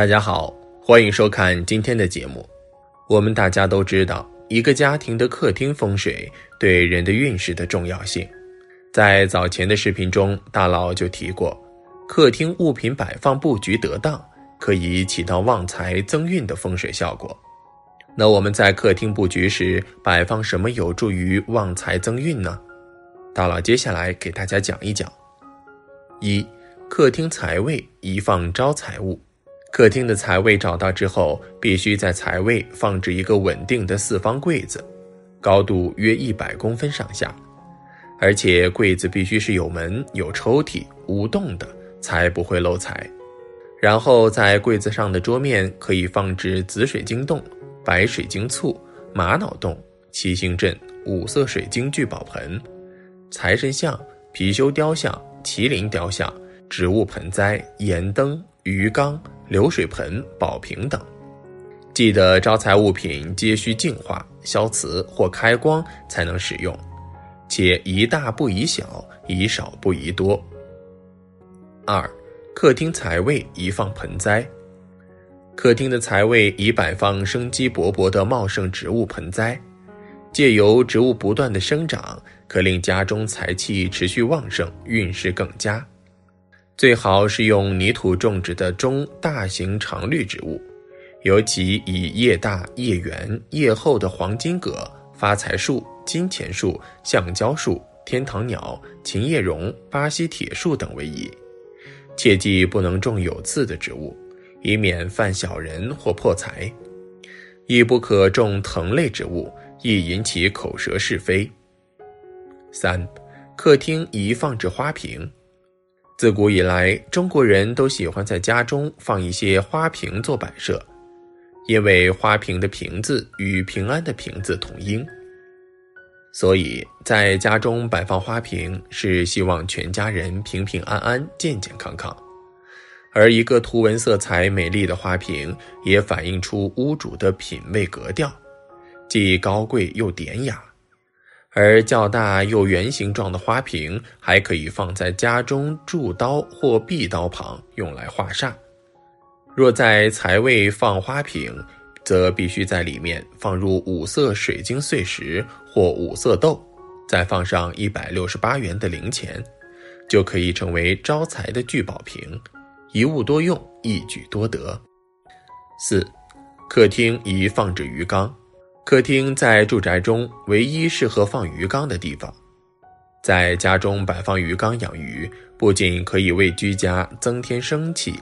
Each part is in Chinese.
大家好，欢迎收看今天的节目。我们大家都知道，一个家庭的客厅风水对人的运势的重要性。在早前的视频中，大佬就提过，客厅物品摆放布局得当，可以起到旺财增运的风水效果。那我们在客厅布局时摆放什么有助于旺财增运呢？大佬接下来给大家讲一讲。一、客厅财位宜放招财物。客厅的财位找到之后，必须在财位放置一个稳定的四方柜子，高度约一百公分上下，而且柜子必须是有门、有抽屉、无洞的，才不会漏财。然后在柜子上的桌面可以放置紫水晶洞、白水晶簇、玛瑙洞、七星阵、五色水晶聚宝盆、财神像、貔貅雕像、麒麟雕像、植物盆栽、盐灯、鱼缸。流水盆、宝瓶等，记得招财物品皆需净化、消磁或开光才能使用，且宜大不宜小，宜少不宜多。二、客厅财位宜放盆栽，客厅的财位宜摆放生机勃勃的茂盛植物盆栽，借由植物不断的生长，可令家中财气持续旺盛，运势更佳。最好是用泥土种植的中大型常绿植物，尤其以叶大叶圆叶厚的黄金葛、发财树、金钱树、橡胶树、天堂鸟、琴叶榕、巴西铁树等为宜。切记不能种有刺的植物，以免犯小人或破财。亦不可种藤类植物，易引起口舌是非。三，客厅宜放置花瓶。自古以来，中国人都喜欢在家中放一些花瓶做摆设，因为花瓶的“瓶”字与平安的“平”字同音，所以在家中摆放花瓶是希望全家人平平安安、健健康康。而一个图文色彩美丽的花瓶，也反映出屋主的品味格调，既高贵又典雅。而较大又圆形状的花瓶，还可以放在家中柱刀或壁刀旁，用来化煞。若在财位放花瓶，则必须在里面放入五色水晶碎石或五色豆，再放上一百六十八元的零钱，就可以成为招财的聚宝瓶，一物多用，一举多得。四，客厅宜放置鱼缸。客厅在住宅中唯一适合放鱼缸的地方，在家中摆放鱼缸养鱼，不仅可以为居家增添生气，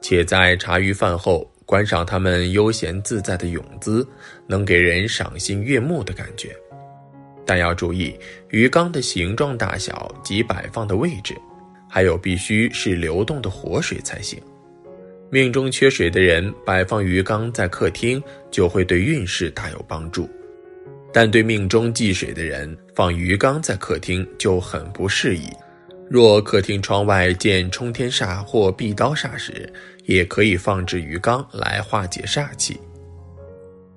且在茶余饭后观赏它们悠闲自在的泳姿，能给人赏心悦目的感觉。但要注意鱼缸的形状大小及摆放的位置，还有必须是流动的活水才行。命中缺水的人摆放鱼缸在客厅，就会对运势大有帮助；但对命中忌水的人放鱼缸在客厅就很不适宜。若客厅窗外见冲天煞或壁刀煞时，也可以放置鱼缸来化解煞气。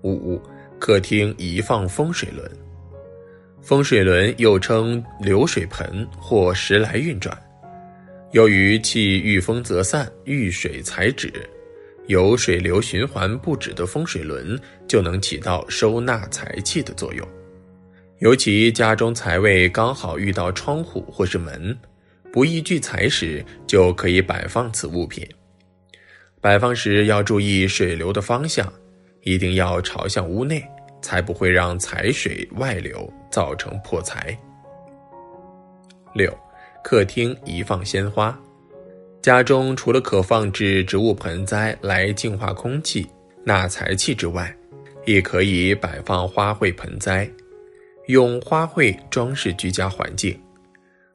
五、客厅宜放风水轮。风水轮又称流水盆或时来运转。由于气遇风则散，遇水才止，有水流循环不止的风水轮，就能起到收纳财气的作用。尤其家中财位刚好遇到窗户或是门，不易聚财时，就可以摆放此物品。摆放时要注意水流的方向，一定要朝向屋内，才不会让财水外流，造成破财。六。客厅宜放鲜花，家中除了可放置植物盆栽来净化空气、纳财气之外，也可以摆放花卉盆栽，用花卉装饰居家环境，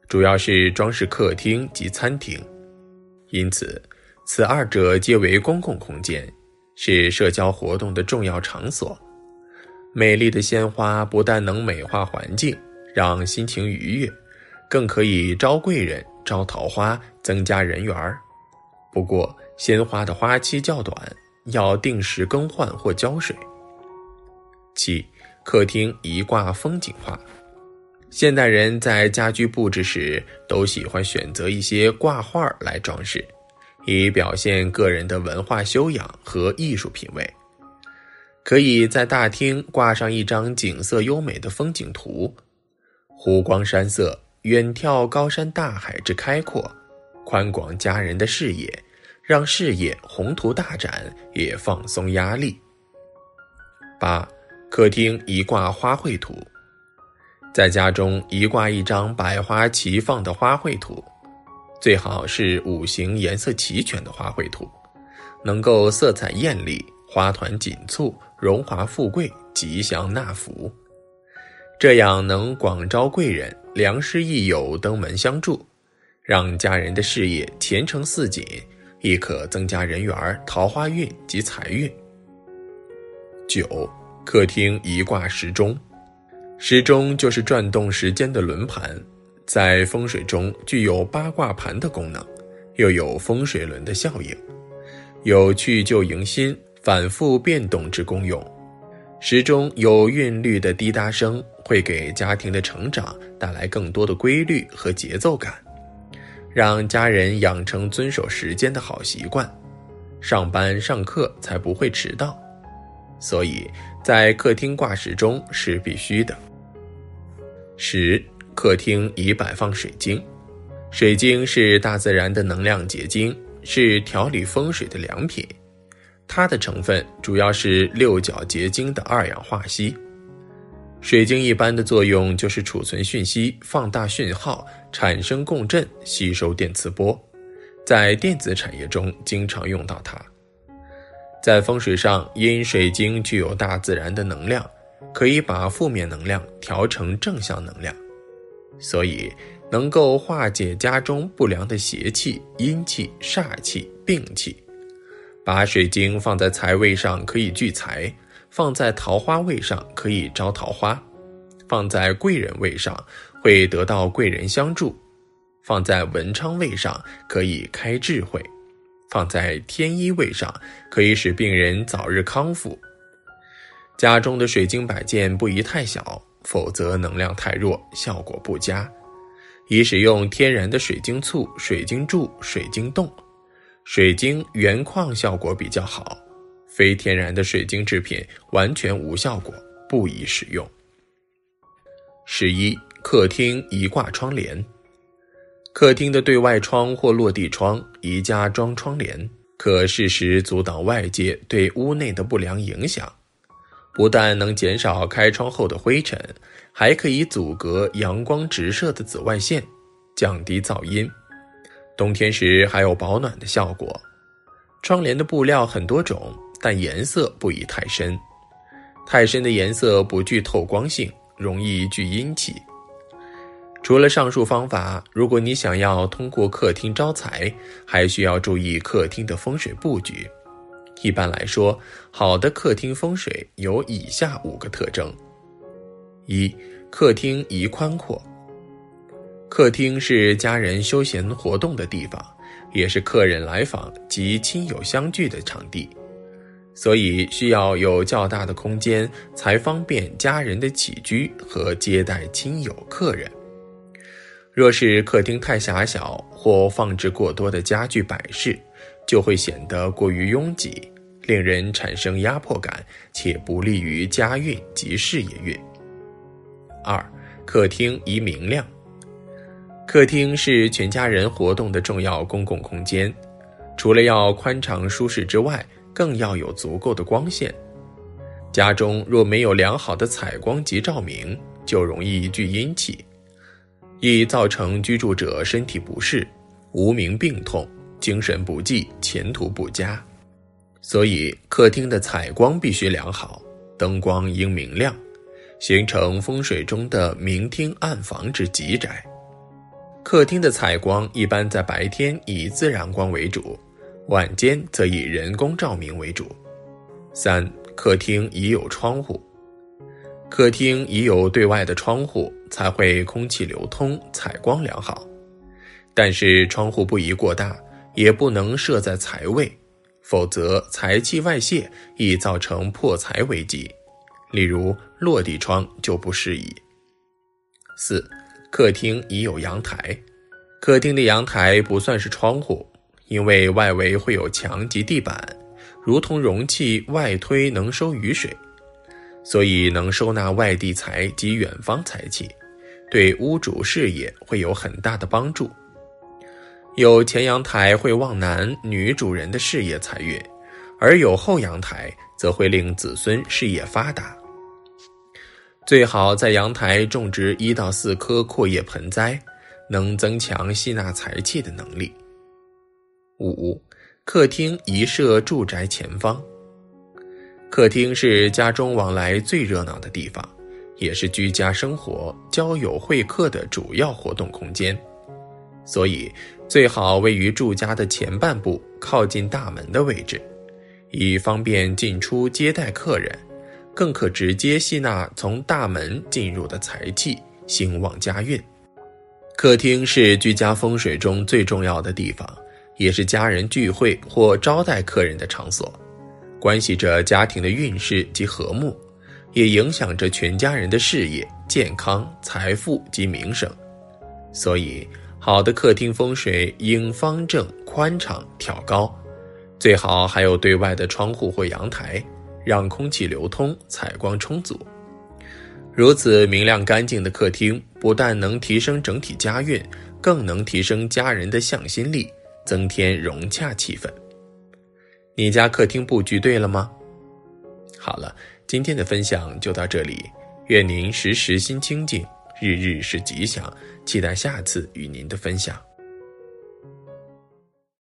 主要是装饰客厅及餐厅。因此，此二者皆为公共空间，是社交活动的重要场所。美丽的鲜花不但能美化环境，让心情愉悦。更可以招贵人、招桃花、增加人缘儿。不过，鲜花的花期较短，要定时更换或浇水。七、客厅宜挂风景画。现代人在家居布置时，都喜欢选择一些挂画来装饰，以表现个人的文化修养和艺术品味。可以在大厅挂上一张景色优美的风景图，湖光山色，远眺高山大海之开阔，宽广家人的视野，让视野宏图大展，也放松压力。八，客厅一挂花卉图，在家中一挂一张百花齐放的花卉图，最好是五行颜色齐全的花卉图，能够色彩艳丽，花团锦簇。荣华富贵，吉祥纳福，这样能广招贵人、良师益友登门相助，让家人的事业前程似锦，亦可增加人缘、桃花运及财运。九，客厅一挂时钟，时钟就是转动时间的轮盘，在风水中具有八卦盘的功能，又有风水轮的效应，有去旧迎新。反复变动之功用，时钟有韵律的滴答声会给家庭的成长带来更多的规律和节奏感，让家人养成遵守时间的好习惯，上班上课才不会迟到。所以在客厅挂时钟是必须的。十，客厅宜摆放水晶，水晶是大自然的能量结晶，是调理风水的良品。它的成分主要是六角结晶的二氧化锡。水晶一般的作用就是储存讯息、放大讯号、产生共振、吸收电磁波，在电子产业中经常用到它。在风水上，因水晶具有大自然的能量，可以把负面能量调成正向能量，所以能够化解家中不良的邪气、阴气、煞气、病气。把水晶放在财位上可以聚财，放在桃花位上可以招桃花，放在贵人位上会得到贵人相助，放在文昌位上可以开智慧，放在天医位上可以使病人早日康复。家中的水晶摆件不宜太小，否则能量太弱，效果不佳。宜使用天然的水晶簇、水晶柱、水晶洞。水晶原矿效果比较好，非天然的水晶制品完全无效果，不宜使用。十一，客厅宜挂窗帘。客厅的对外窗或落地窗宜加装窗帘，可适时阻挡外界对屋内的不良影响。不但能减少开窗后的灰尘，还可以阻隔阳光直射的紫外线，降低噪音。冬天时还有保暖的效果。窗帘的布料很多种，但颜色不宜太深。太深的颜色不具透光性，容易聚阴气。除了上述方法，如果你想要通过客厅招财，还需要注意客厅的风水布局。一般来说，好的客厅风水有以下五个特征：一、客厅宜宽阔。客厅是家人休闲活动的地方，也是客人来访及亲友相聚的场地，所以需要有较大的空间，才方便家人的起居和接待亲友客人。若是客厅太狭小或放置过多的家具摆饰，就会显得过于拥挤，令人产生压迫感，且不利于家运及事业运。二，客厅宜明亮。客厅是全家人活动的重要公共空间，除了要宽敞舒适之外，更要有足够的光线。家中若没有良好的采光及照明，就容易聚阴气，易造成居住者身体不适、无名病痛、精神不济、前途不佳。所以，客厅的采光必须良好，灯光应明亮，形成风水中的明厅暗房之吉宅。客厅的采光一般在白天以自然光为主，晚间则以人工照明为主。三、客厅已有窗户。客厅已有对外的窗户，才会空气流通，采光良好。但是窗户不宜过大，也不能设在财位，否则财气外泄，易造成破财危机。例如落地窗就不适宜。四。客厅已有阳台，客厅的阳台不算是窗户，因为外围会有墙及地板，如同容器外推能收雨水，所以能收纳外地财及远方财气，对屋主事业会有很大的帮助。有前阳台会旺男女主人的事业财运，而有后阳台则会令子孙事业发达。最好在阳台种植一到四棵阔叶盆栽，能增强吸纳财气的能力。五，客厅宜设住宅前方。客厅是家中往来最热闹的地方，也是居家生活、交友会客的主要活动空间，所以最好位于住家的前半部，靠近大门的位置，以方便进出接待客人。更可直接吸纳从大门进入的财气，兴旺家运。客厅是居家风水中最重要的地方，也是家人聚会或招待客人的场所，关系着家庭的运势及和睦，也影响着全家人的事业、健康、财富及名声。所以，好的客厅风水应方正、宽敞、挑高，最好还有对外的窗户或阳台。让空气流通，采光充足。如此明亮干净的客厅，不但能提升整体家运，更能提升家人的向心力，增添融洽气氛。你家客厅布局对了吗？好了，今天的分享就到这里。愿您时时心清静，日日是吉祥。期待下次与您的分享。